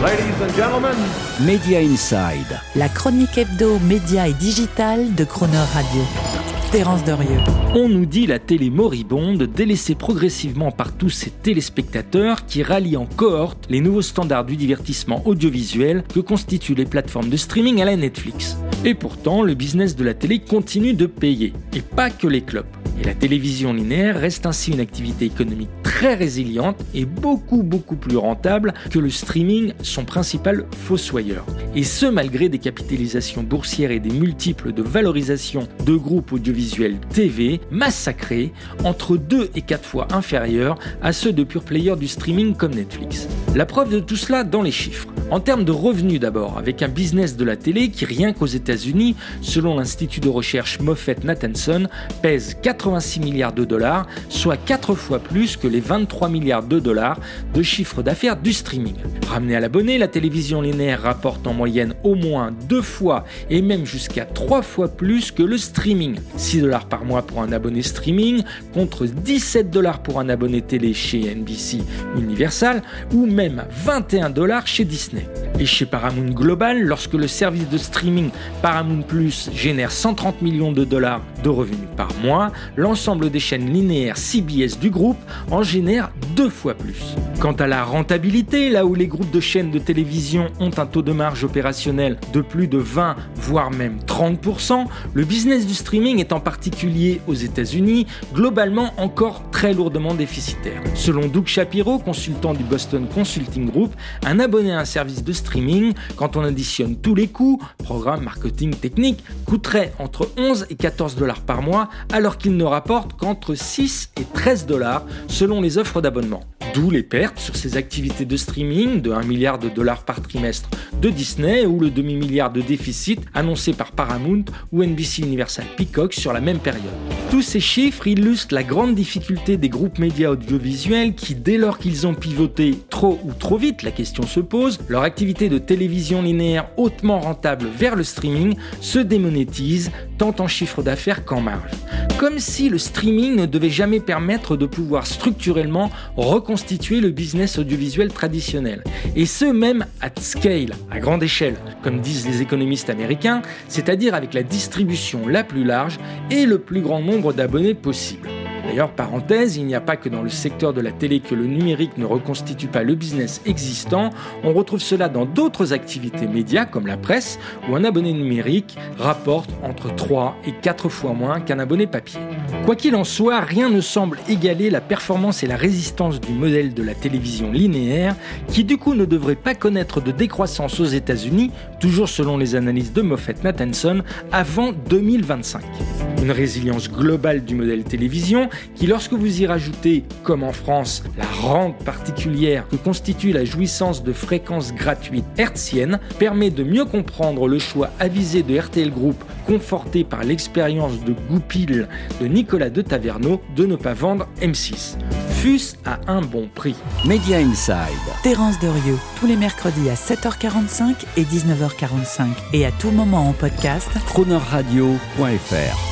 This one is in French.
Ladies and gentlemen, Media Inside. La chronique hebdo, média et digital de Croner Radio. Terence Derieux. On nous dit la télé moribonde, délaissée progressivement par tous ces téléspectateurs qui rallient en cohorte les nouveaux standards du divertissement audiovisuel que constituent les plateformes de streaming à la Netflix. Et pourtant, le business de la télé continue de payer, et pas que les clubs. Et la télévision linéaire reste ainsi une activité économique très résiliente et beaucoup beaucoup plus rentable que le streaming, son principal fossoyeur. Et ce malgré des capitalisations boursières et des multiples de valorisation de groupes audiovisuels TV massacrés entre 2 et 4 fois inférieurs à ceux de pure players du streaming comme Netflix. La preuve de tout cela dans les chiffres. En termes de revenus d'abord, avec un business de la télé qui rien qu'aux États-Unis, selon l'institut de recherche Moffett-Nathanson, pèse 86 milliards de dollars, soit 4 fois plus que les 23 milliards de dollars de chiffre d'affaires du streaming. Ramené à l'abonné, la télévision linéaire rapporte en moyenne au moins 2 fois et même jusqu'à 3 fois plus que le streaming. 6 dollars par mois pour un abonné streaming contre 17 dollars pour un abonné télé chez NBC Universal ou même 21 dollars chez Disney. Et chez Paramount Global, lorsque le service de streaming Paramount Plus génère 130 millions de dollars de revenus par mois, l'ensemble des chaînes linéaires CBS du groupe en génère deux fois plus. Quant à la rentabilité, là où les groupes de chaînes de télévision ont un taux de marge opérationnel de plus de 20 voire même 30%, le business du streaming est en particulier aux États-Unis globalement encore très lourdement déficitaire. Selon Doug Shapiro, consultant du Boston Consulting Group, un abonné à un service de streaming, quand on additionne tous les coûts, programme, marketing, technique, coûterait entre 11 et 14 dollars par mois alors qu'il ne rapporte qu'entre 6 et 13 dollars selon les offres d'abonnement abonnement. D'où les pertes sur ces activités de streaming de 1 milliard de dollars par trimestre de Disney ou le demi-milliard de déficit annoncé par Paramount ou NBC Universal Peacock sur la même période. Tous ces chiffres illustrent la grande difficulté des groupes médias audiovisuels qui, dès lors qu'ils ont pivoté trop ou trop vite, la question se pose, leur activité de télévision linéaire hautement rentable vers le streaming se démonétise tant en chiffre d'affaires qu'en marge. Comme si le streaming ne devait jamais permettre de pouvoir structurellement le business audiovisuel traditionnel. Et ce même at scale, à grande échelle, comme disent les économistes américains, c'est-à-dire avec la distribution la plus large et le plus grand nombre d'abonnés possible. D'ailleurs, parenthèse, il n'y a pas que dans le secteur de la télé que le numérique ne reconstitue pas le business existant, on retrouve cela dans d'autres activités médias comme la presse, où un abonné numérique rapporte entre 3 et 4 fois moins qu'un abonné papier. Quoi qu'il en soit, rien ne semble égaler la performance et la résistance du modèle de la télévision linéaire, qui du coup ne devrait pas connaître de décroissance aux États-Unis, toujours selon les analyses de Moffett-Nathanson, avant 2025. Une résilience globale du modèle télévision qui, lorsque vous y rajoutez, comme en France, la rente particulière que constitue la jouissance de fréquences gratuites hertziennes, permet de mieux comprendre le choix avisé de RTL Group, conforté par l'expérience de Goupil de Nicolas de Taverneau, de ne pas vendre M6 fût-ce à un bon prix. Media Inside. Terence Derieux, tous les mercredis à 7h45 et 19h45 et à tout moment en podcast. Cronerradio.fr